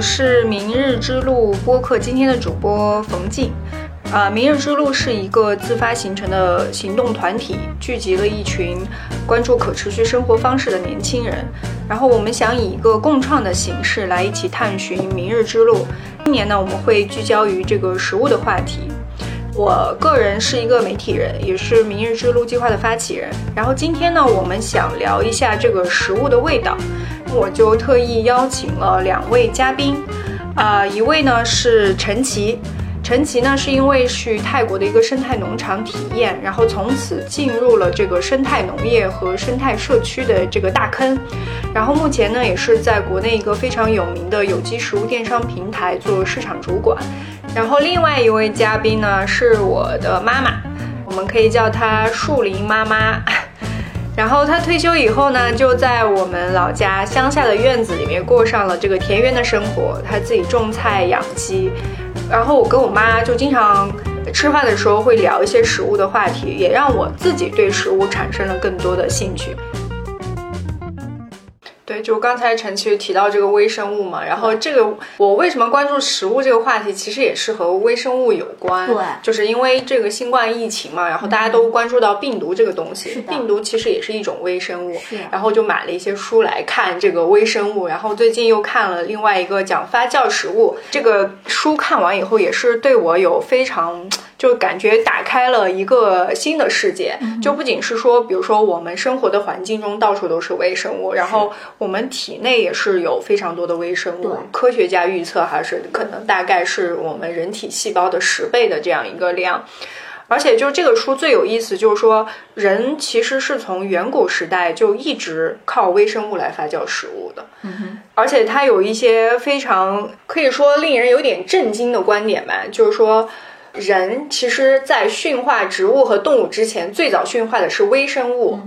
是明日之路播客今天的主播冯静。啊，明日之路是一个自发形成的行动团体，聚集了一群关注可持续生活方式的年轻人。然后我们想以一个共创的形式来一起探寻明日之路。今年呢，我们会聚焦于这个食物的话题。我个人是一个媒体人，也是明日之路计划的发起人。然后今天呢，我们想聊一下这个食物的味道，我就特意邀请了两位嘉宾，啊，一位呢是陈奇。陈奇呢，是因为去泰国的一个生态农场体验，然后从此进入了这个生态农业和生态社区的这个大坑，然后目前呢，也是在国内一个非常有名的有机食物电商平台做市场主管。然后另外一位嘉宾呢，是我的妈妈，我们可以叫她树林妈妈。然后他退休以后呢，就在我们老家乡下的院子里面过上了这个田园的生活，他自己种菜养鸡。然后我跟我妈就经常吃饭的时候会聊一些食物的话题，也让我自己对食物产生了更多的兴趣。对，就刚才陈其实提到这个微生物嘛，然后这个我为什么关注食物这个话题，其实也是和微生物有关。对，就是因为这个新冠疫情嘛，然后大家都关注到病毒这个东西，病毒其实也是一种微生物。是，然后就买了一些书来看这个微生物，然后最近又看了另外一个讲发酵食物，这个书看完以后也是对我有非常。就感觉打开了一个新的世界，就不仅是说，比如说我们生活的环境中到处都是微生物，然后我们体内也是有非常多的微生物。科学家预测还是可能大概是我们人体细胞的十倍的这样一个量。而且就这个书最有意思，就是说人其实是从远古时代就一直靠微生物来发酵食物的。嗯哼。而且它有一些非常可以说令人有点震惊的观点吧，就是说。人其实，在驯化植物和动物之前，最早驯化的是微生物。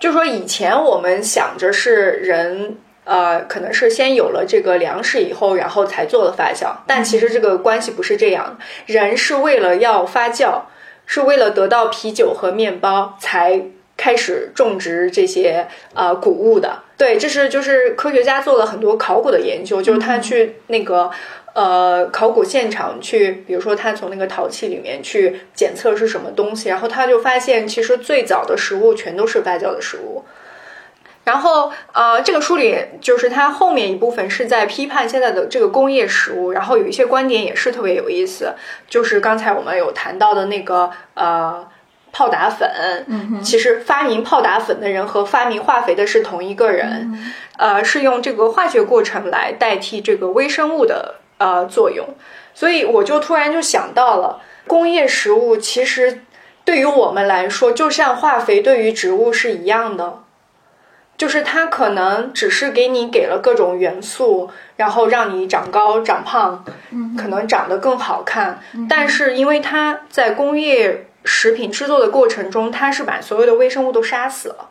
就说以前我们想着是人，呃，可能是先有了这个粮食以后，然后才做了发酵。但其实这个关系不是这样，人是为了要发酵，是为了得到啤酒和面包，才开始种植这些呃谷物的。对，这是就是科学家做了很多考古的研究，就是他去那个。呃，考古现场去，比如说他从那个陶器里面去检测是什么东西，然后他就发现，其实最早的食物全都是发酵的食物。然后，呃，这个书里就是它后面一部分是在批判现在的这个工业食物，然后有一些观点也是特别有意思，就是刚才我们有谈到的那个呃泡打粉，嗯，其实发明泡打粉的人和发明化肥的是同一个人，呃，是用这个化学过程来代替这个微生物的。呃，作用，所以我就突然就想到了，工业食物其实对于我们来说，就像化肥对于植物是一样的，就是它可能只是给你给了各种元素，然后让你长高长胖，可能长得更好看，但是因为它在工业食品制作的过程中，它是把所有的微生物都杀死了，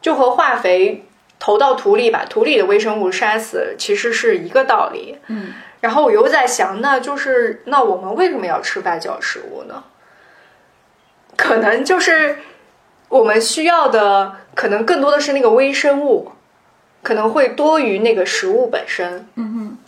就和化肥投到土里把土里的微生物杀死，其实是一个道理。嗯。然后我又在想，那就是那我们为什么要吃发酵食物呢？可能就是我们需要的，可能更多的是那个微生物，可能会多于那个食物本身。嗯哼。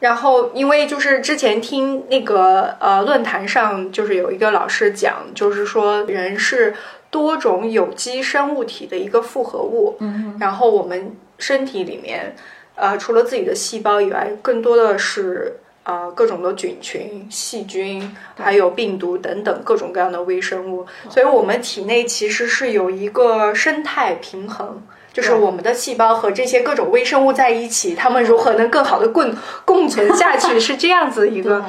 然后，因为就是之前听那个呃论坛上，就是有一个老师讲，就是说人是多种有机生物体的一个复合物。嗯然后我们身体里面。呃，除了自己的细胞以外，更多的是呃各种的菌群、细菌，还有病毒等等各种各样的微生物。所以，我们体内其实是有一个生态平衡，就是我们的细胞和这些各种微生物在一起，它们如何能更好的共共存下去，是这样子一个。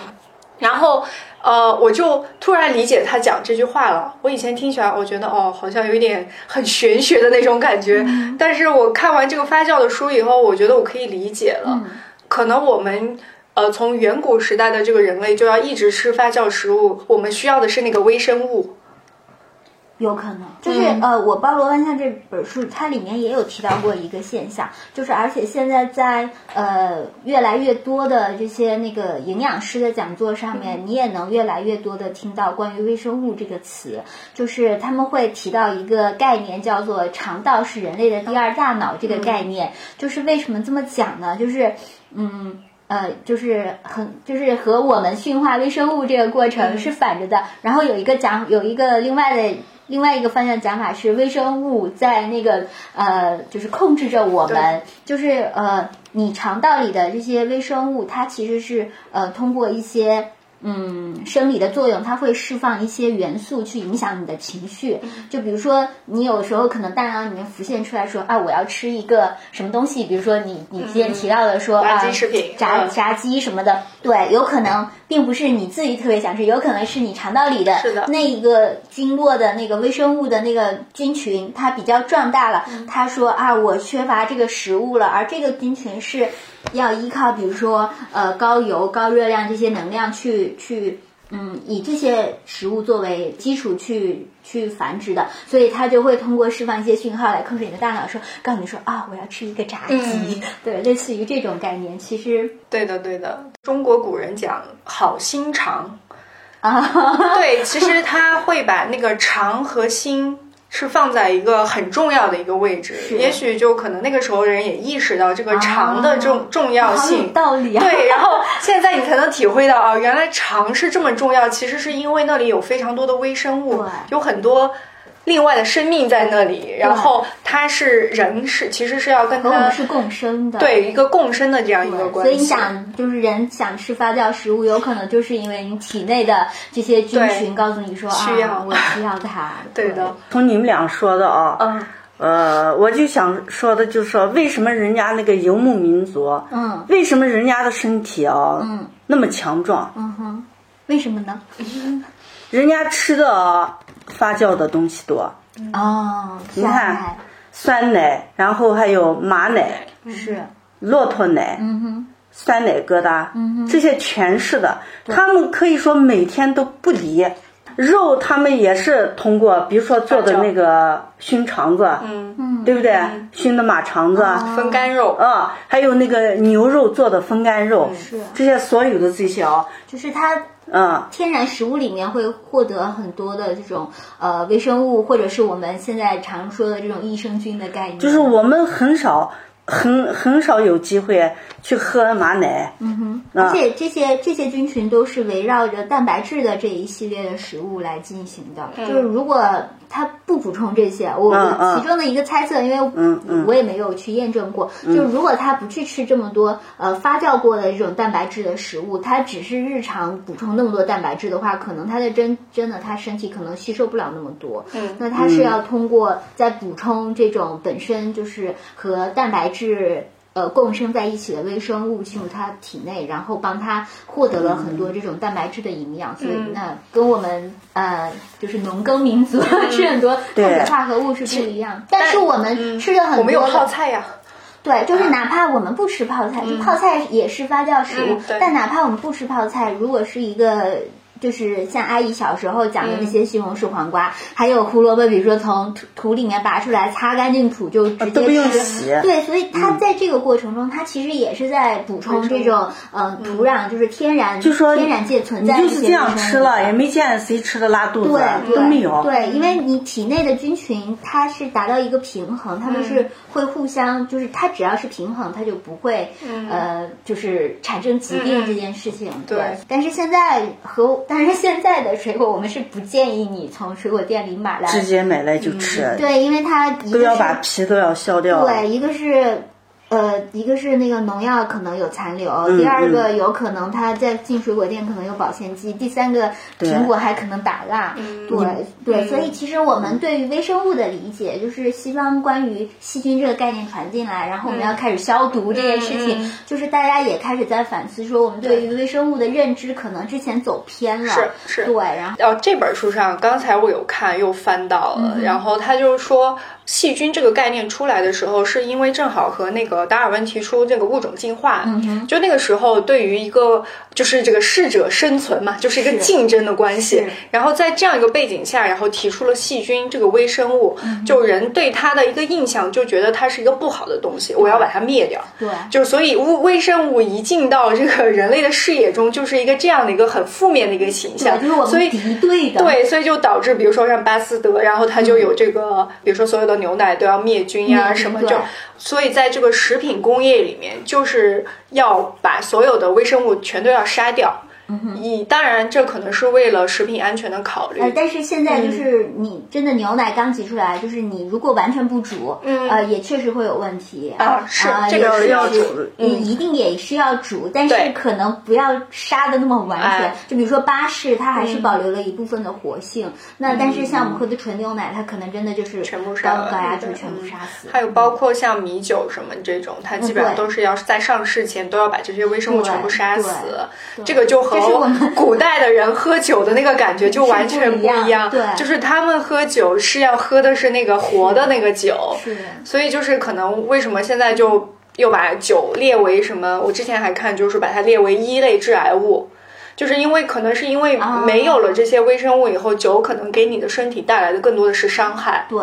然后。呃，我就突然理解他讲这句话了。我以前听起来，我觉得哦，好像有一点很玄学的那种感觉。但是我看完这个发酵的书以后，我觉得我可以理解了。可能我们呃，从远古时代的这个人类就要一直吃发酵食物，我们需要的是那个微生物。有可能，就是呃，我包罗万象这本书，它里面也有提到过一个现象，就是而且现在在呃越来越多的这些那个营养师的讲座上面，你也能越来越多的听到关于微生物这个词，就是他们会提到一个概念，叫做肠道是人类的第二大脑这个概念，就是为什么这么讲呢？就是嗯。呃，就是很就是和我们驯化微生物这个过程是反着的。然后有一个讲有一个另外的另外一个方向讲法是微生物在那个呃就是控制着我们，就是呃你肠道里的这些微生物，它其实是呃通过一些。嗯，生理的作用，它会释放一些元素去影响你的情绪。就比如说，你有时候可能大脑里面浮现出来说啊，我要吃一个什么东西。比如说，你你之前提到的说啊，炸炸鸡什么的，对，有可能并不是你自己特别想吃，有可能是你肠道里的那一个菌落的那个微生物的那个菌群，它比较壮大了。他说啊，我缺乏这个食物了，而这个菌群是。要依靠，比如说，呃，高油、高热量这些能量去去，嗯，以这些食物作为基础去去繁殖的，所以它就会通过释放一些讯号来控制你的大脑，说告诉你说啊，我要吃一个炸鸡，对，类似于这种概念。其实，对的，对的。中国古人讲好心肠啊，对，其实他会把那个肠和心。是放在一个很重要的一个位置，也许就可能那个时候人也意识到这个肠的重重要性，道理啊。对，然后现在你才能体会到啊，原来肠是这么重要，其实是因为那里有非常多的微生物，有很多。另外的生命在那里，然后它是人是其实是要跟它是共生的，对一个共生的这样一个关系。所以你想，就是人想吃发酵食物，有可能就是因为你体内的这些菌群告诉你说啊，我需要它。对的，从你们俩说的啊，嗯，呃，我就想说的就是说，为什么人家那个游牧民族，嗯，为什么人家的身体啊，嗯，那么强壮？嗯哼，为什么呢？人家吃的。发酵的东西多。哦，你看酸奶，然后还有马奶，是。骆驼奶，嗯哼，酸奶疙瘩，嗯哼，这些全是的。他们可以说每天都不离肉，他们也是通过，比如说做的那个熏肠子，嗯。嗯，对不对？熏的马肠子，风干肉。啊，还有那个牛肉做的风干肉，是。这些所有的这些啊，就是它。嗯，天然食物里面会获得很多的这种呃微生物，或者是我们现在常说的这种益生菌的概念。就是我们很少。很很少有机会去喝马奶，嗯哼，而且这些这些菌群都是围绕着蛋白质的这一系列的食物来进行的。就是如果它不补充这些，我其中的一个猜测，因为我也没有去验证过，就如果它不去吃这么多呃发酵过的这种蛋白质的食物，它只是日常补充那么多蛋白质的话，可能它的真真的它身体可能吸收不了那么多。嗯，那它是要通过在补充这种本身就是和蛋白。是呃共生在一起的微生物进入它体内，然后帮它获得了很多这种蛋白质的营养，所以那跟我们呃就是农耕民族 吃很多碳水化合物是不一样。但是我们吃的很多，我们有泡菜呀。对，就是哪怕我们不吃泡菜，就泡菜也是发酵食物。但哪怕我们不吃泡菜，如果是一个。就是像阿姨小时候讲的那些西红柿、黄瓜，还有胡萝卜，比如说从土土里面拔出来，擦干净土就直接吃。对，所以它在这个过程中，它其实也是在补充这种嗯土壤，就是天然，就说天然界存在的就是这样吃了，也没见谁吃的拉肚子，都没有。对，因为你体内的菌群它是达到一个平衡，它们是会互相，就是它只要是平衡，它就不会呃，就是产生疾病这件事情。对，但是现在和但是现在的水果，我们是不建议你从水果店里买来，直接买来就吃。对，因为它都要把皮都要削掉。对，一个是。呃，一个是那个农药可能有残留，第二个有可能它在进水果店可能有保鲜剂，第三个苹果还可能打蜡。对对，所以其实我们对于微生物的理解，就是西方关于细菌这个概念传进来，然后我们要开始消毒这件事情，就是大家也开始在反思说，我们对于微生物的认知可能之前走偏了。是是，对，然后哦，这本书上刚才我有看，又翻到了，然后他就是说。细菌这个概念出来的时候，是因为正好和那个达尔文提出这个物种进化，就那个时候对于一个就是这个适者生存嘛，就是一个竞争的关系。然后在这样一个背景下，然后提出了细菌这个微生物，就人对它的一个印象就觉得它是一个不好的东西，我要把它灭掉。对，就所以微微生物一进到这个人类的视野中，就是一个这样的一个很负面的一个形象。所以敌对的，对，所以就导致比如说像巴斯德，然后他就有这个，比如说所有的。牛奶都要灭菌呀，什么就，所以在这个食品工业里面，就是要把所有的微生物全都要杀掉。以当然，这可能是为了食品安全的考虑。呃，但是现在就是你真的牛奶刚挤出来，就是你如果完全不煮，呃，也确实会有问题啊。是这个要煮，你一定也是要煮，但是可能不要杀的那么完全。就比如说巴氏，它还是保留了一部分的活性。那但是像我们喝的纯牛奶，它可能真的就是全部杀高压就全部杀死。还有包括像米酒什么这种，它基本上都是要在上市前都要把这些微生物全部杀死。这个就和古代的人喝酒的那个感觉就完全不一样，对，就是他们喝酒是要喝的是那个活的那个酒，是，所以就是可能为什么现在就又把酒列为什么？我之前还看就是把它列为一类致癌物，就是因为可能是因为没有了这些微生物以后，酒可能给你的身体带来的更多的是伤害，对。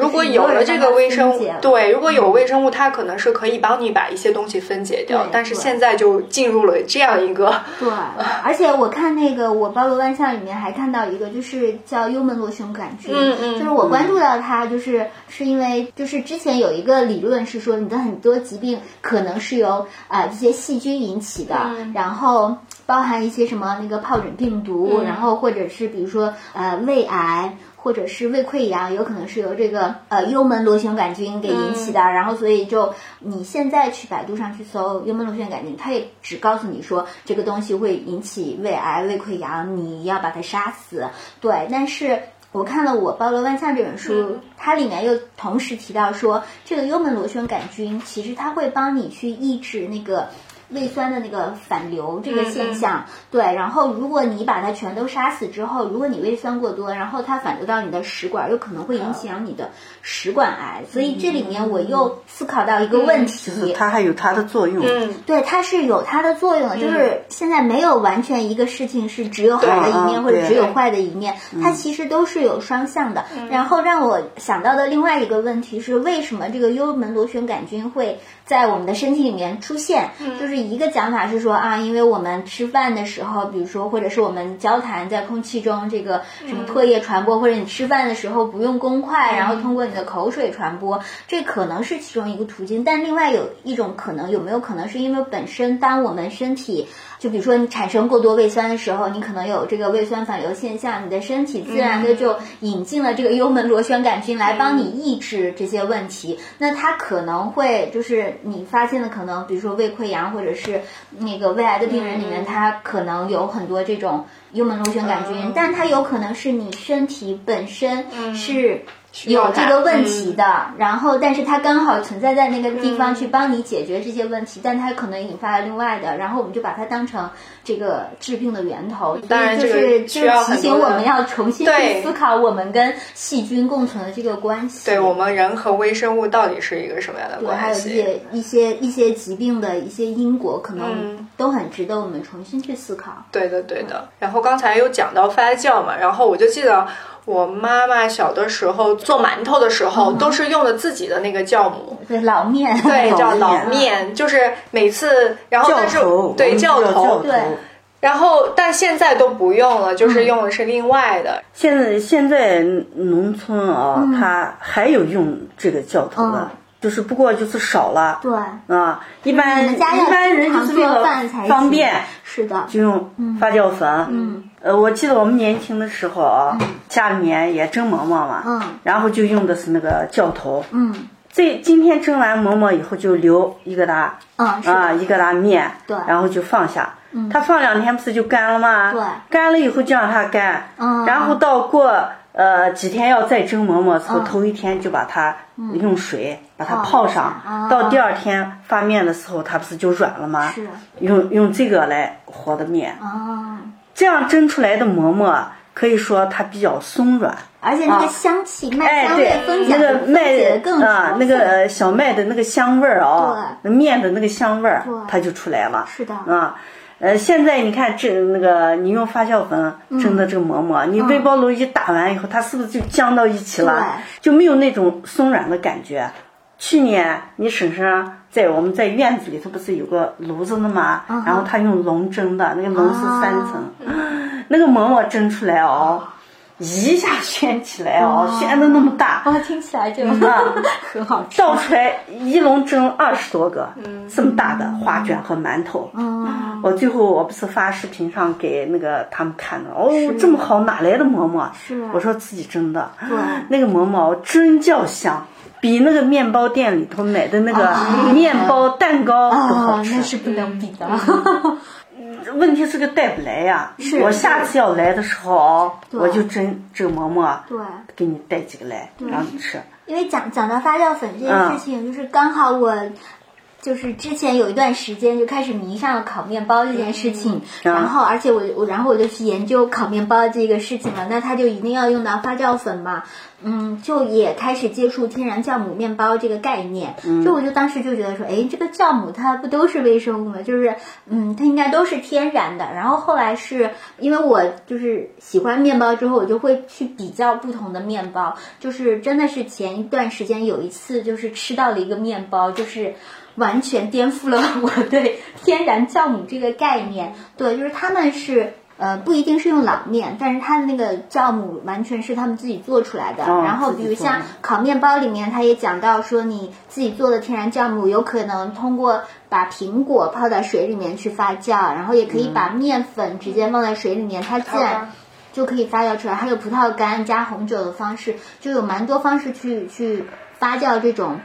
如果有了这个微生物，对，如果有微生物，它可能是可以帮你把一些东西分解掉。但是现在就进入了这样一个，对。而且我看那个我包罗万象里面还看到一个，就是叫幽门螺旋杆菌，嗯嗯，就是我关注到它，就是是因为就是之前有一个理论是说，你的很多疾病可能是由啊这些细菌引起的，然后包含一些什么那个疱疹病毒，然后或者是比如说呃胃癌。或者是胃溃疡，有可能是由这个呃幽门螺旋杆菌给引起的，然后所以就你现在去百度上去搜幽门螺旋杆菌，它也只告诉你说这个东西会引起胃癌、胃溃疡，你要把它杀死。对，但是我看了我包罗万象这本书，它里面又同时提到说，这个幽门螺旋杆菌其实它会帮你去抑制那个。胃酸的那个反流这个现象，对，然后如果你把它全都杀死之后，如果你胃酸过多，然后它反流到你的食管，有可能会影响你的食管癌。所以这里面我又思考到一个问题，它还有它的作用。嗯，对，它是有它的作用的，就是现在没有完全一个事情是只有好的一面或者只有坏的一面，它其实都是有双向的。然后让我想到的另外一个问题是，为什么这个幽门螺旋杆菌会？在我们的身体里面出现，就是一个讲法是说啊，因为我们吃饭的时候，比如说或者是我们交谈在空气中，这个什么唾液传播，或者你吃饭的时候不用公筷，然后通过你的口水传播，这可能是其中一个途径。但另外有一种可能，有没有可能是因为本身当我们身体就比如说你产生过多胃酸的时候，你可能有这个胃酸反流现象，你的身体自然的就引进了这个幽门螺旋杆菌来帮你抑制这些问题。那它可能会就是你发现的可能，比如说胃溃疡或者是那个胃癌的病人里面，他可能有很多这种幽门螺旋杆菌，但它有可能是你身体本身是。有这个问题的，然后但是它刚好存在在那个地方去帮你解决这些问题，但它可能引发了另外的，然后我们就把它当成这个治病的源头。当然，就是就是提醒我们要重新去思考我们跟细菌共存的这个关系。对我们人和微生物到底是一个什么样的关系？还有一些一些一些疾病的一些因果，可能都很值得我们重新去思考。对的，对的。然后刚才有讲到发酵嘛，然后我就记得。我妈妈小的时候做馒头的时候，都是用的自己的那个酵母，对老面，对 叫老面，就是每次，然后但是对酵头，对，然后但现在都不用了，就是用的是另外的。现在现在农村啊，它还有用这个酵头的，就是不过就是少了，对。啊，一般一般人就是为了方便，是的，就用发酵粉，嗯。呃，我记得我们年轻的时候啊，家里面也蒸馍馍嘛，嗯，然后就用的是那个酵头，嗯，这今天蒸完馍馍以后就留一个大，嗯，啊，一个大面，对，然后就放下，嗯，它放两天不是就干了吗？对，干了以后就让它干，嗯，然后到过呃几天要再蒸馍馍时候，头一天就把它用水把它泡上，到第二天发面的时候，它不是就软了吗？是，用用这个来和的面，哦。这样蒸出来的馍馍，可以说它比较松软，而且那个香气、麦香味分那个麦更啊，那个小麦的那个香味儿啊，那面的那个香味儿，它就出来了。是的。啊，呃，现在你看这那个，你用发酵粉蒸的这个馍馍，你微波炉一打完以后，它是不是就僵到一起了？就没有那种松软的感觉。去年你婶婶在我们在院子里头不是有个炉子的吗？然后她用笼蒸的，那个笼是三层，那个馍馍蒸出来哦，一下掀起来哦，掀的那么大，哇，听起来就 很好吃。倒出来一笼蒸二十多个，这么大的花卷和馒头。嗯，我最后我不是发视频上给那个他们看的，哦，这么好，哪来的馍馍？是我说自己蒸的。对，那个馍馍真叫香，比那个面包店里头买的那个面包蛋糕都好吃。那是不能比的。问题是个带不来呀，是我下次要来的时候，我就蒸这个馍馍，对，给你带几个来，让你吃。因为讲讲到发酵粉这件事情，就是刚好我。就是之前有一段时间就开始迷上了烤面包这件事情，然后而且我我然后我就去研究烤面包这个事情了，那它就一定要用到发酵粉嘛，嗯，就也开始接触天然酵母面包这个概念，就我就当时就觉得说，哎，这个酵母它不都是微生物吗？就是嗯，它应该都是天然的。然后后来是因为我就是喜欢面包之后，我就会去比较不同的面包，就是真的是前一段时间有一次就是吃到了一个面包，就是。完全颠覆了我对天然酵母这个概念。对，就是他们是呃不一定是用老面，但是它的那个酵母完全是他们自己做出来的。然后比如像烤面包里面，他也讲到说，你自己做的天然酵母有可能通过把苹果泡在水里面去发酵，然后也可以把面粉直接放在水里面，它自然就可以发酵出来。还有葡萄干加红酒的方式，就有蛮多方式去去发酵这种。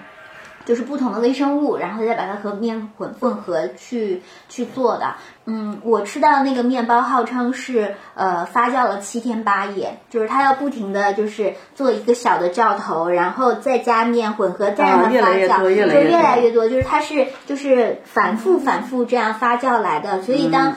就是不同的微生物，然后再把它和面混混合去去做的。嗯，我吃到那个面包号称是呃发酵了七天八夜，就是它要不停的就是做一个小的酵头，然后再加面混合，再让它发酵，就越来越多，就是它是就是反复反复这样发酵来的。所以当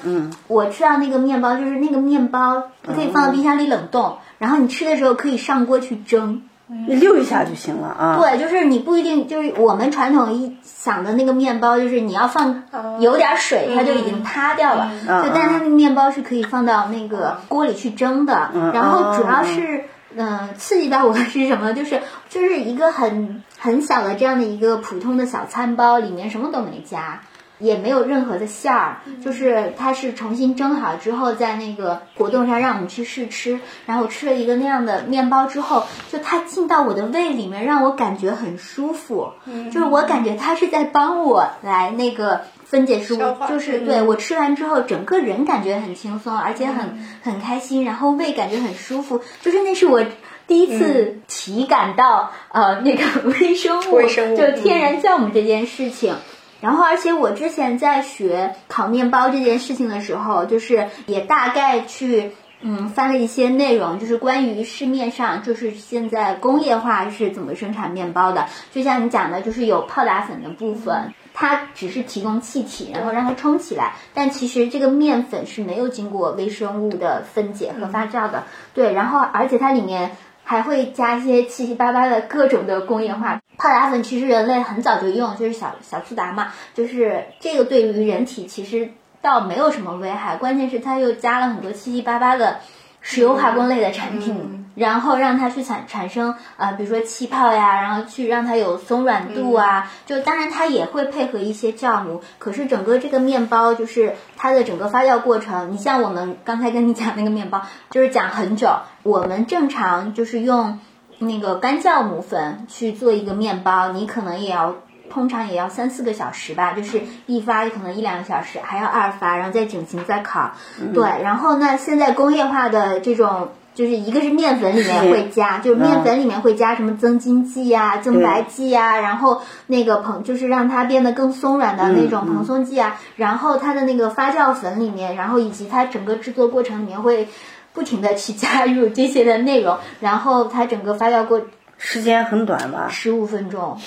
我吃到那个面包，就是那个面包可以放到冰箱里冷冻，然后你吃的时候可以上锅去蒸。你溜一下就行了啊！对，就是你不一定就是我们传统一想的那个面包，就是你要放有点水，它就已经塌掉了。就但它那个面包是可以放到那个锅里去蒸的。然后主要是，嗯，刺激到我的是什么？就是就是一个很很小的这样的一个普通的小餐包，里面什么都没加。也没有任何的馅儿，就是它是重新蒸好之后，在那个果冻上让我们去试吃，然后吃了一个那样的面包之后，就它进到我的胃里面，让我感觉很舒服，就是我感觉它是在帮我来那个分解食物，就是对我吃完之后，整个人感觉很轻松，而且很很开心，然后胃感觉很舒服，就是那是我第一次体感到呃那个微生物，就天然酵母这件事情。然后，而且我之前在学烤面包这件事情的时候，就是也大概去嗯翻了一些内容，就是关于市面上就是现在工业化是怎么生产面包的。就像你讲的，就是有泡打粉的部分，它只是提供气体，然后让它冲起来，但其实这个面粉是没有经过微生物的分解和发酵的。对，然后而且它里面。还会加一些七七八八的各种的工业化。泡打粉，其实人类很早就用，就是小小苏打嘛，就是这个对于人体其实倒没有什么危害，关键是它又加了很多七七八八的石油化工类的产品，然后让它去产产生呃，比如说气泡呀，然后去让它有松软度啊，就当然它也会配合一些酵母，可是整个这个面包就是它的整个发酵过程，你像我们刚才跟你讲那个面包，就是讲很久。我们正常就是用那个干酵母粉去做一个面包，你可能也要通常也要三四个小时吧，就是一发可能一两个小时，还要二发，然后再整形再烤。对，然后那现在工业化的这种，就是一个是面粉里面会加，就是面粉里面会加什么增筋剂呀、增白剂呀，然后那个蓬就是让它变得更松软的那种蓬松剂啊，然后它的那个发酵粉里面，然后以及它整个制作过程里面会。不停的去加入这些的内容，然后它整个发酵过时间很短吧，十五分钟。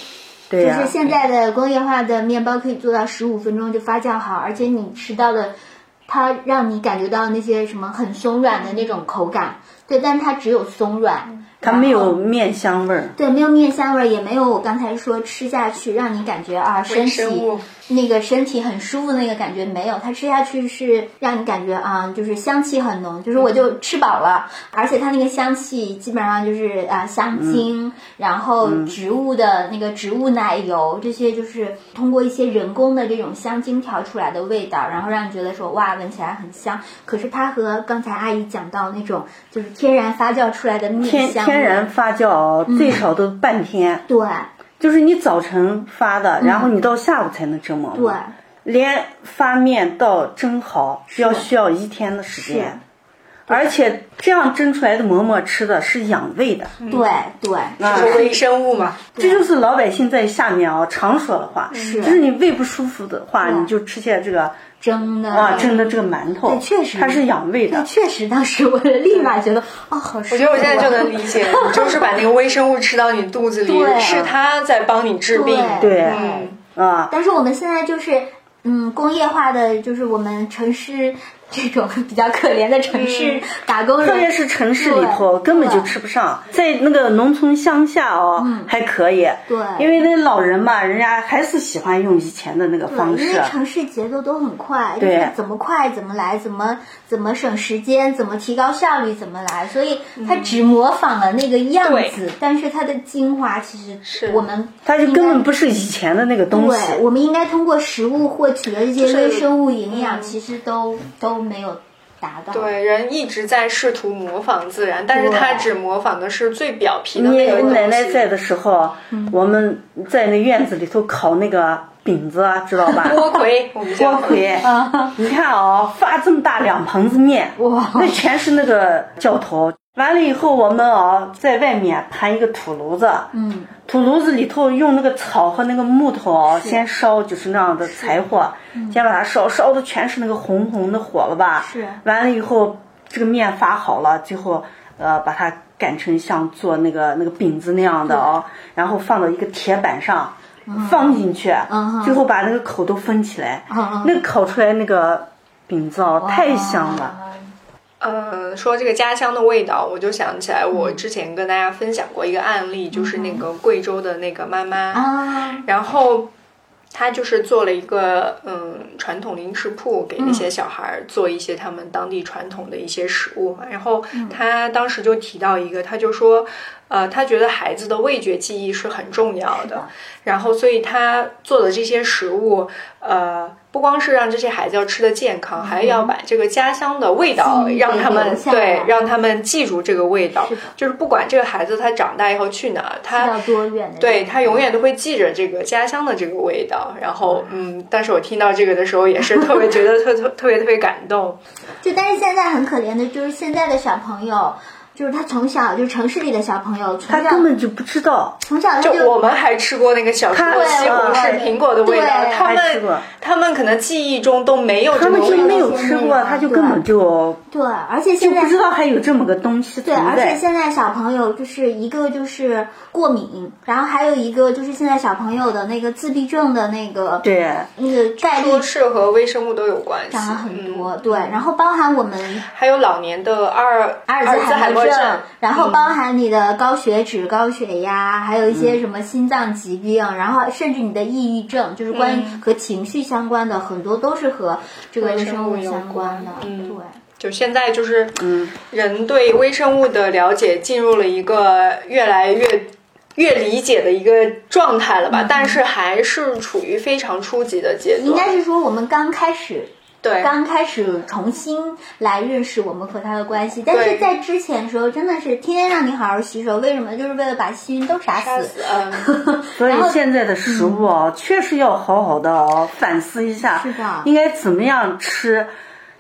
对就是现在的工业化的面包可以做到十五分钟就发酵好，而且你吃到的，它让你感觉到那些什么很松软的那种口感。对，但是它只有松软。它没有面香味儿，对，没有面香味儿，也没有我刚才说吃下去让你感觉啊身体那个身体很舒服那个感觉没有，它吃下去是让你感觉啊就是香气很浓，就是我就吃饱了，而且它那个香气基本上就是啊香精，然后植物的那个植物奶油这些就是通过一些人工的这种香精调出来的味道，然后让你觉得说哇闻起来很香，可是它和刚才阿姨讲到那种就是天然发酵出来的面天香，天然发酵最少都半天，对。就是你早晨发的，然后你到下午才能蒸馍馍。对。连发面到蒸好要需要一天的时间，而且这样蒸出来的馍馍吃的是养胃的，对对，是微生物嘛？这就是老百姓在下面啊常说的话，是。就是你胃不舒服的话，你就吃些这个蒸的啊蒸的这个馒头，对确实它是养胃的。确实，当时我立马觉得哦，好舒服啊。我觉得我现在就能理解，就是把那个微生物吃到你肚子里，是它在帮你治病。对嗯，啊，但是我们现在就是，嗯，工业化的，就是我们城市这种比较可怜的城市打工人，特别是城市里头根本就吃不上，在那个农村乡下哦还可以，对。因为那老人嘛，人家还是喜欢用以前的那个方式，因式为，城市节奏都很快，就对是怎么快怎么来，怎么怎么省时间，怎么提高效率怎么来，所以他只模仿了那个样子，但是它的精华其实是我们它就根本不是以前的那个东西。对，我们应该通过食物获取的这些微生物营养，嗯。其实都都没有达到。对，人一直在试图模仿自然，但是他只模仿的是最表皮的你那个东西。奶奶在的时候，嗯我们在那院子里头烤那个饼子啊，知道吧？锅盔，我们叫锅盔，你看哦、发这么大两盆子面，哇那全是那个浇头。完了以后，我们啊在外面盘一个土炉子，嗯，土炉子里头用那个草和那个木头啊先烧，就是那样的柴火，先把它烧，烧的全是那个红红的火了吧？是。完了以后，这个面发好了，最后呃把它擀成像做那个那个饼子那样的啊，然后放到一个铁板上。放进去，嗯最后把那个口都封起来，嗯那个烤出来那个饼子啊，太香了。呃，说这个家乡的味道，我就想起来，我之前跟大家分享过一个案例，就是那个贵州的那个妈妈，啊，然后她就是做了一个嗯传统零食铺，给那些小孩儿做一些他们当地传统的一些食物嘛。然后她当时就提到一个，她就说，呃，她觉得孩子的味觉记忆是很重要的，然后所以她做的这些食物，呃。不光是让这些孩子要吃的健康，还要把这个家乡的味道让他们对让他们记住这个味道，就是不管这个孩子他长大以后去哪儿，他要多远的？对他永远都会记着这个家乡的这个味道，然后嗯，但是我听到这个的时候也是特别觉得特特特别特别感动，就但是现在很可怜的，就是现在的小朋友，就是他从小就是城市里的小朋友，从他根本就不知道，从小他就我们还吃过那个小时候西红柿、苹果的味道，他们他们可能记忆中都没有他们这个味道。就没有吃过，他就根本就对，而且现在不知道还有这么个东西对，而且。现在小朋友就是一个就是过敏，然后还有一个就是现在小朋友的那个自闭症的那个对，那个概率说是和微生物都有关系，涨了很多，嗯。对，然后包含我们还有老年的阿尔阿尔兹海默兹海默症，然后嗯包含你的高血脂、高血压，还有一些什么心脏疾病，然后甚至你的抑郁症，就是关于和情绪相关的，很多都是和这个微生物相关的，嗯对。就现在就是，嗯，人对微生物的了解进入了一个越来越越理解的一个状态了吧，但是还是处于非常初级的阶段。应该是说我们刚开始，对，刚开始重新来认识我们和他的关系，但是在之前的时候，真的是天天让你好好洗手，为什么？就是为了把细菌都杀死。杀死，嗯，所以现在的食物啊，确实要好好的啊反思一下，是的应该怎么样吃，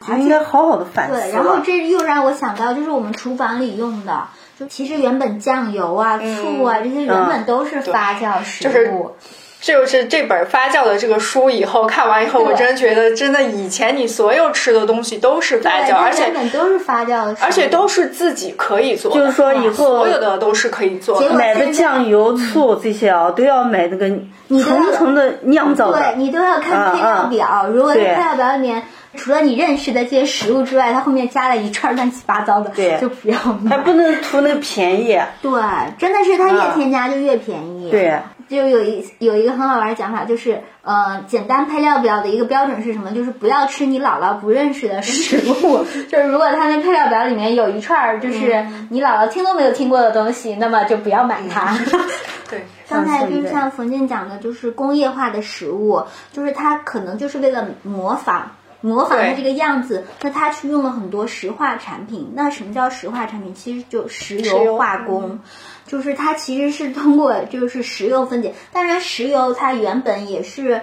就应该好好的反思。对，然后这又让我想到，就是我们厨房里用的，就其实原本酱油啊、醋啊这些原本都是发酵食就是物。这就是这本发酵的这个书，以后看完以后，我真觉得，真的以前你所有吃的东西都是发，酵，而且都是发酵的，而且都是自己可以做的，就是说以后所有的都是可以做的。买的酱油、醋这些啊，都要买那个都要层层的酿造的对。你都要看配料表，如果配料表里面除了你认识的这些食物之外，它后面加了一串乱七八糟的，对就不要买。还不能图那个便宜。对，真的是它越啊添加就越便宜。对，就有一有一个很好玩的讲法，就是呃，简单配料表的一个标准是什么？就是不要吃你姥姥不认识的食物。就是如果它那配料表里面有一串儿就是嗯你姥姥听都没有听过的东西，那么就不要买它。对，刚才就像冯静讲的，就是工业化的食物，就是它可能就是为了模仿模仿它这个样子，那它去用了很多石化产品。那什么叫石化产品？其实就石油化工，就是它其实是通过就是石油分解。当然，石油它原本也是。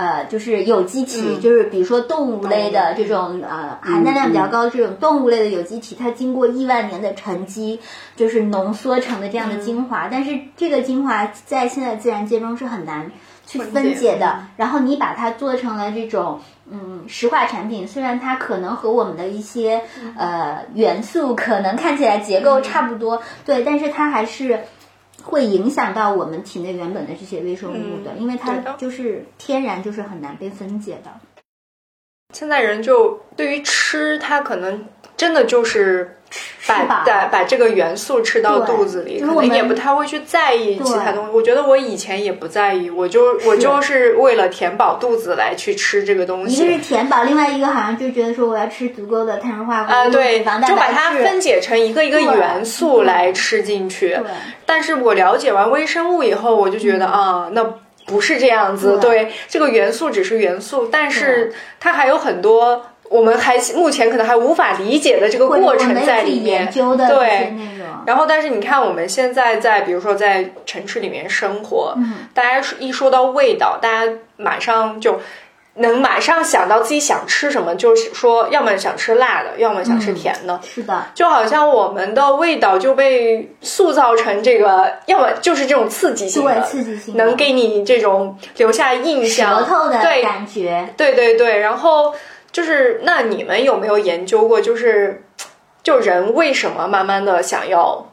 呃，就是有机体，就是比如说动物类的这种呃含氮量比较高的这种动物类的有机体，它经过亿万年的沉积，就是浓缩成的这样的精华。但是这个精华在现在自然界中是很难去分解的。然后你把它做成了这种嗯石化产品，虽然它可能和我们的一些呃元素可能看起来结构差不多，对，但是它还是。会影响到我们体内原本的这些微生物的，因为它就是天然就是很难被分解的。现在人就对于吃，它可能真的就是把把把这个元素吃到肚子里，可能也不太会去在意其他东西。我觉得我以前也不在意，我就我就是为了填饱肚子来去吃这个东西。一个是填饱，另外一个好像就觉得说我要吃足够的碳水化合物、对，就把它分解成一个一个元素来吃进去。但是我了解完微生物以后，我就觉得啊，那。不是这样子，对这个元素只是元素，但是它还有很多我们还目前可能还无法理解的这个过程在里面。对，然后但是你看我们现在在比如说在城市里面生活，大家一说到味道，大家马上就。能马上想到自己想吃什么，就是说，要么想吃辣的，要么想吃甜的。是的，就好像我们的味道就被塑造成这个，要么就是这种刺激性的，刺激性能给你这种留下印象、舌头的感觉。对对对，然后就是，那你们有没有研究过，就是 就人为什么慢慢的想要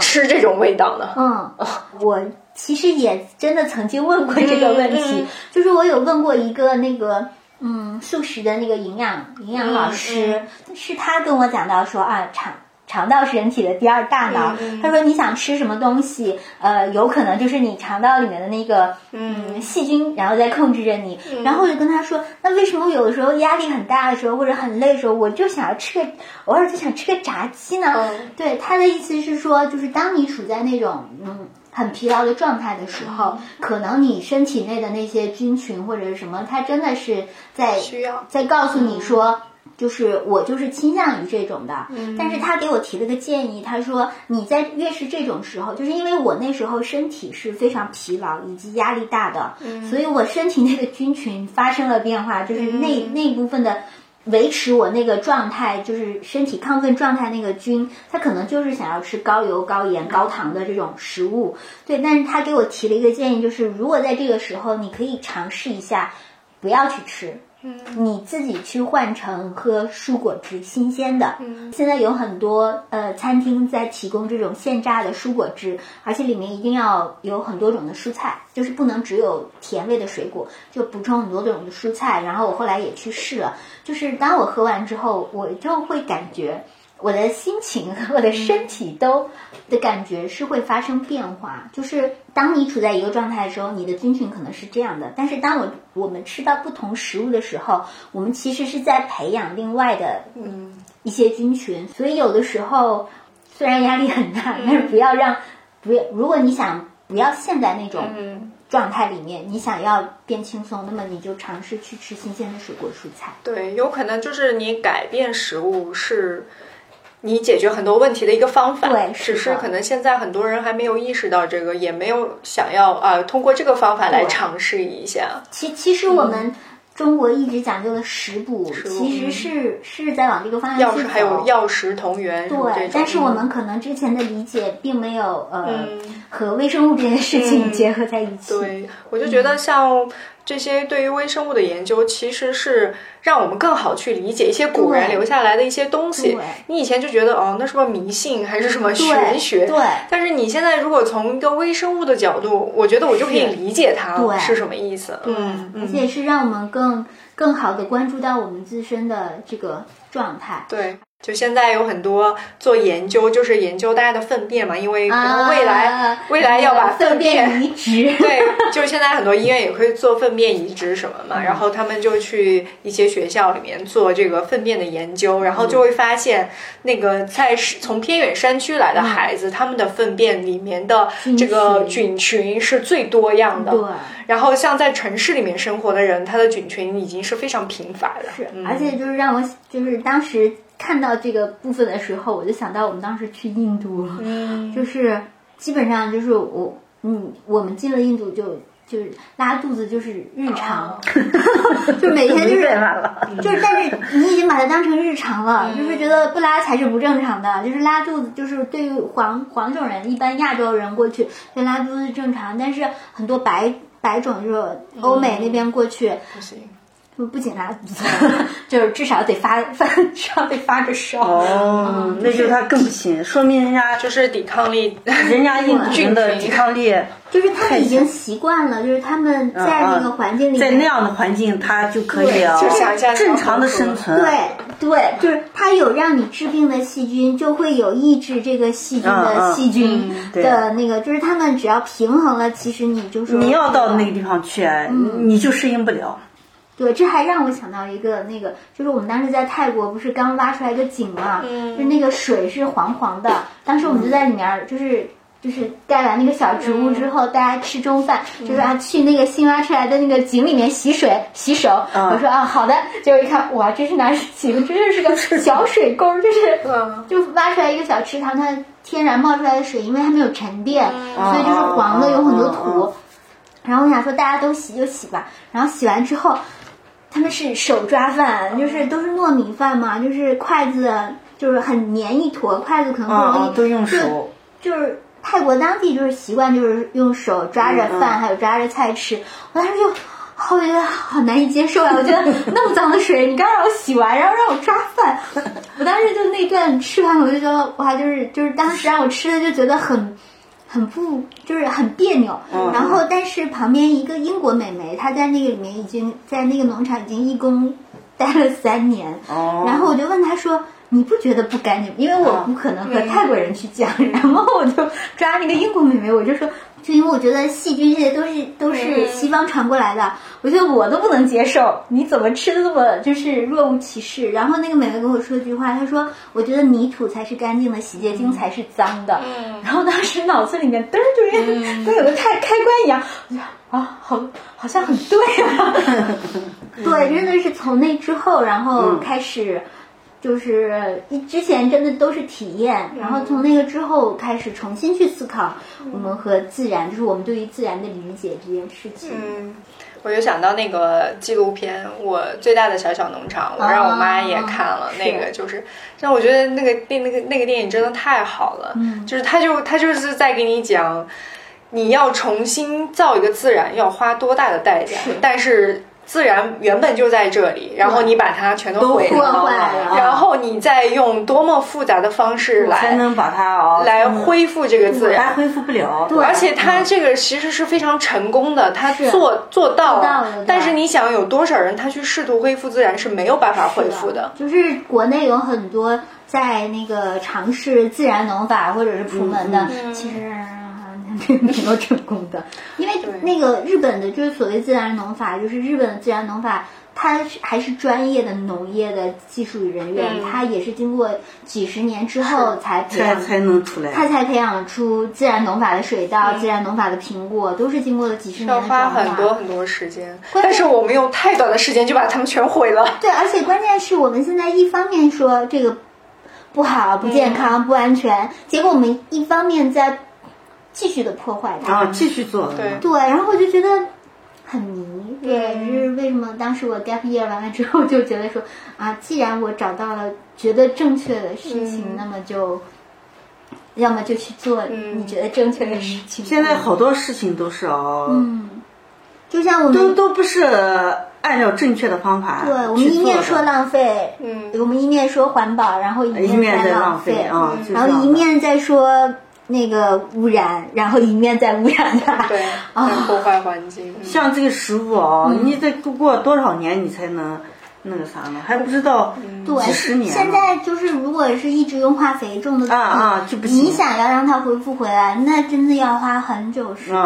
吃这种味道呢？嗯，我。其实也真的曾经问过这个问题，就是我有问过一个那个嗯素食的那个营养营养老师，是他跟我讲到说啊肠肠道是人体的第二大脑，他说你想吃什么东西，呃有可能就是你肠道里面的那个嗯。细菌然后在控制着你，然后我就跟他说，那为什么有的时候压力很大的时候或者很累的时候，我就想要吃个偶尔就想吃个炸鸡呢？对他的意思是说，就是当你处在那种嗯。很疲劳的状态的时候，可能你身体内的那些菌群或者是什么，它真的是在在告诉你说，就是我就是倾向于这种的。但是他给我提了个建议，他说你在越是这种时候，就是因为我那时候身体是非常疲劳以及压力大的，所以我身体那个菌群发生了变化，就是那那部分的。维持我那个状态，就是身体亢奋状态那个菌，它可能就是想要吃高油、高盐、高糖的这种食物。对，但是他给我提了一个建议，就是如果在这个时候，你可以尝试一下，不要去吃。你自己去换成喝蔬果汁，新鲜的。嗯现在有很多呃餐厅在提供这种现榨的蔬果汁，而且里面一定要有很多种的蔬菜，就是不能只有甜味的水果，就补充很多种的蔬菜。然后我后来也去试了，就是当我喝完之后，我就会感觉。我的心情和我的身体都的感觉是会发生变化，就是当你处在一个状态的时候，你的菌群可能是这样的，但是当我我们吃到不同食物的时候，我们其实是在培养另外的嗯。一些菌群，所以有的时候虽然压力很大，但是不要让不要如果你想不要陷在那种状态里面，你想要变轻松，那么你就尝试去吃新鲜的水果蔬菜。对，有可能就是你改变食物是。你解决很多问题的一个方法，对，只是可能现在很多人还没有意识到这个，也没有想要啊，通过这个方法来尝试一下。其其实我们中国一直讲究的食补，其实是是在往这个方向去走。还有药食同源，对。但是我们可能之前的理解并没有呃和微生物这件事情结合在一起。对，我就觉得像。这些对于微生物的研究，其实是让我们更好去理解一些古人留下来的一些东西。你以前就觉得哦，那什么迷信还是什么玄学？对。但是你现在如果从一个微生物的角度，我觉得我就可以理解它是什么意思。嗯，而且是让我们更更好的关注到我们自身的这个状态。对。就现在有很多做研究，就是研究大家的粪便嘛，因为可能未来、啊未来要把粪便移植，对，就是现在很多医院也会做粪便移植什么嗯嘛，然后他们就去一些学校里面做这个粪便的研究，然后就会发现，那个在从偏远山区来的孩子，他们的粪便里面的这个菌群是最多样的。对，然后像在城市里面生活的人，他的菌群已经是非常贫乏的。是，嗯而且就是让我就是当时看到这个部分的时候，我就想到我们当时去印度了，嗯。就是基本上就是我嗯，我们进了印度就。就是拉肚子就是日常，就每天就是就是，但是你已经把它当成日常了，就是觉得不拉才是不正常的，就是拉肚子，就是对于黄黄种人，一般亚洲人过去就拉肚子正常，但是很多白白种就是欧美那边过去，不不仅拉肚子，就是至少得发发，至少得发个烧。哦，那就他更不行，说明人家就是抵抗力，人家印度人的抵抗力 就是他们已经习惯了，就是他们在那个环境里面，在那样的环境，他就可以就想象正常的生存。对对，就是他有让你治病的细菌，就会有抑制这个细菌嗯的嗯细菌对的那个，就是他们只要平衡了，其实你就是你要到那个地方去，你就适应不了。对，这还让我想到一个那个，就是我们当时在泰国不是刚挖出来一个井嘛，嗯就那个水是黄黄的，当时我们就在里面儿就是。就是盖完那个小植物之后，大家吃中饭，就是啊去那个新挖出来的那个井里面洗水洗手。我说啊好的，结果一看哇，这是哪是井？这就是个小水沟，就是嗯就挖出来一个小池塘，它天然冒出来的水，因为它没有沉淀，嗯所以就是黄的，有很多土。然后我想说大家都洗就洗吧，然后洗完之后，他们是手抓饭，就是都是糯米饭嘛，就是筷子就是很黏一坨，筷子可能不容易，就手。就是泰国当地就是习惯就是用手抓着嗯饭，还有抓着菜吃。我当时就好觉得好难以接受啊！我觉得那么脏的水，你刚让我洗完，然后让我抓饭，我当时就那顿吃完，我就觉得哇，就是就是当时让我吃的就觉得很。很不，就是很别扭。嗯然后，但是旁边一个英国美眉，她在那个里面已经在那个农场已经义工待了三年。哦然后我就问她说：“你不觉得不干净？因为我不可能和泰国人去讲。然后我就抓那个英国美眉，我就说，就因为我觉得细菌这些都是都是西方传过来的，我觉得我都不能接受，你怎么吃的这么就是若无其事？然后那个美眉跟我说一句话，她说：“我觉得泥土才是干净的，洗洁精才是脏的。然后当时脑子里面噔儿就跟跟有个开开关一样，我就啊，好好像很对啊。对，真的是从那之后，然后开始。就是一之前真的都是体验，然后从那个之后开始重新去思考我们和自然，就是我们对于自然的理解这件事情。嗯，我就想到那个纪录片《我最大的小小农场》，我让我妈也看了，是那个就是但我觉得那个电那个那个电影真的太好了，就是他就他就是在给你讲，你要重新造一个自然要花多大的代价，但是。自然原本就在这里，然后你把它全都毁破了，然后你再用多么复杂的方式来才能把它哦来恢复这个自然。还。恢复不了。对。而且它这个其实是非常成功的，它做做到做到了但是你想，有多少人他去试图恢复自然是没有办法恢复的？就是国内有很多在那个尝试自然农法或者是普门的，嗯。其实。没有成功的，因为那个日本的，就是所谓自然农法，就是日本的自然农法，它是还是专业的农业的技术人员，嗯它也是经过几十年之后才培养，才才能出来。它才培养出自然农法的水稻、自然农法的苹果，都是经过了几十年要花的转化很多很多时间，但是我们用太短的时间就把它们全毁了。对，而且关键是我们现在一方面说这个不好、不健康、不安全，结果我们一方面在继续的破坏它。啊，继续做。对对，然后我就觉得很迷。对，这是为什么当时我 gap year 完了之后就觉得说啊，既然我找到了觉得正确的事情，那么就。要么就去做你觉得正确的事情。现在好多事情都是哦，嗯，就像我们都都不是按照正确的方法对，我们一面说浪费，嗯，我们一面说环保，然后一一面在在浪费啊，就是然后一面在说那个污染，然后一面再污染它。对，啊破坏环境。像这个食物哦，你得过多少年你才能那个啥呢？还不知道几十年。现在就是如果是一直用化肥种的啊啊就不行。你想要让它恢复回来，那真的要花很久时间。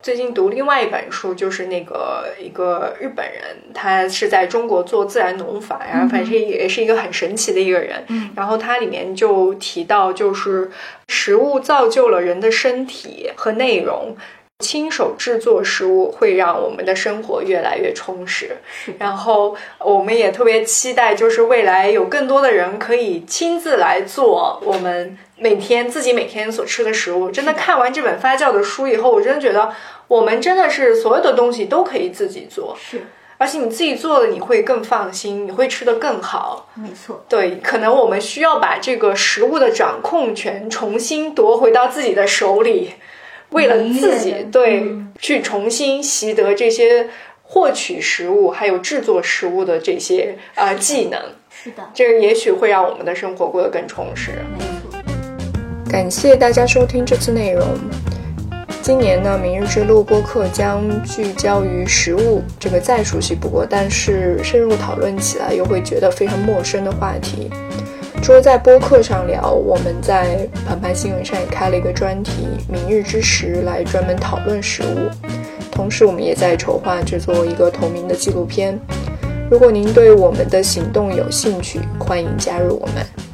最近读另外一本书，就是那个一个日本人，他是在中国做自然农法，然后反正也是一个很神奇的一个人。然后他里面就提到，就是食物造就了人的身体和内容。亲手制作食物会让我们的生活越来越充实，然后我们也特别期待，就是未来有更多的人可以亲自来做我们每天自己每天所吃的食物。真的看完这本发酵的书以后，我真的觉得我们真的是所有的东西都可以自己做，是，而且你自己做了你会更放心，你会吃得更好。没错，对，可能我们需要把这个食物的掌控权重新夺回到自己的手里。为了自己对去重新习得这些获取食物还有制作食物的这些啊技能，是的，这个也许会让我们的生活过得更充实。没错。感谢大家收听这次内容。今年呢，明日之路播客将聚焦于食物这个再熟悉不过，但是深入讨论起来又会觉得非常陌生的话题。除了在播客上聊，我们在澎湃新闻上也开了一个专题“明日之时”，来专门讨论食物。同时，我们也在筹划制作一个同名的纪录片。如果您对我们的行动有兴趣，欢迎加入我们。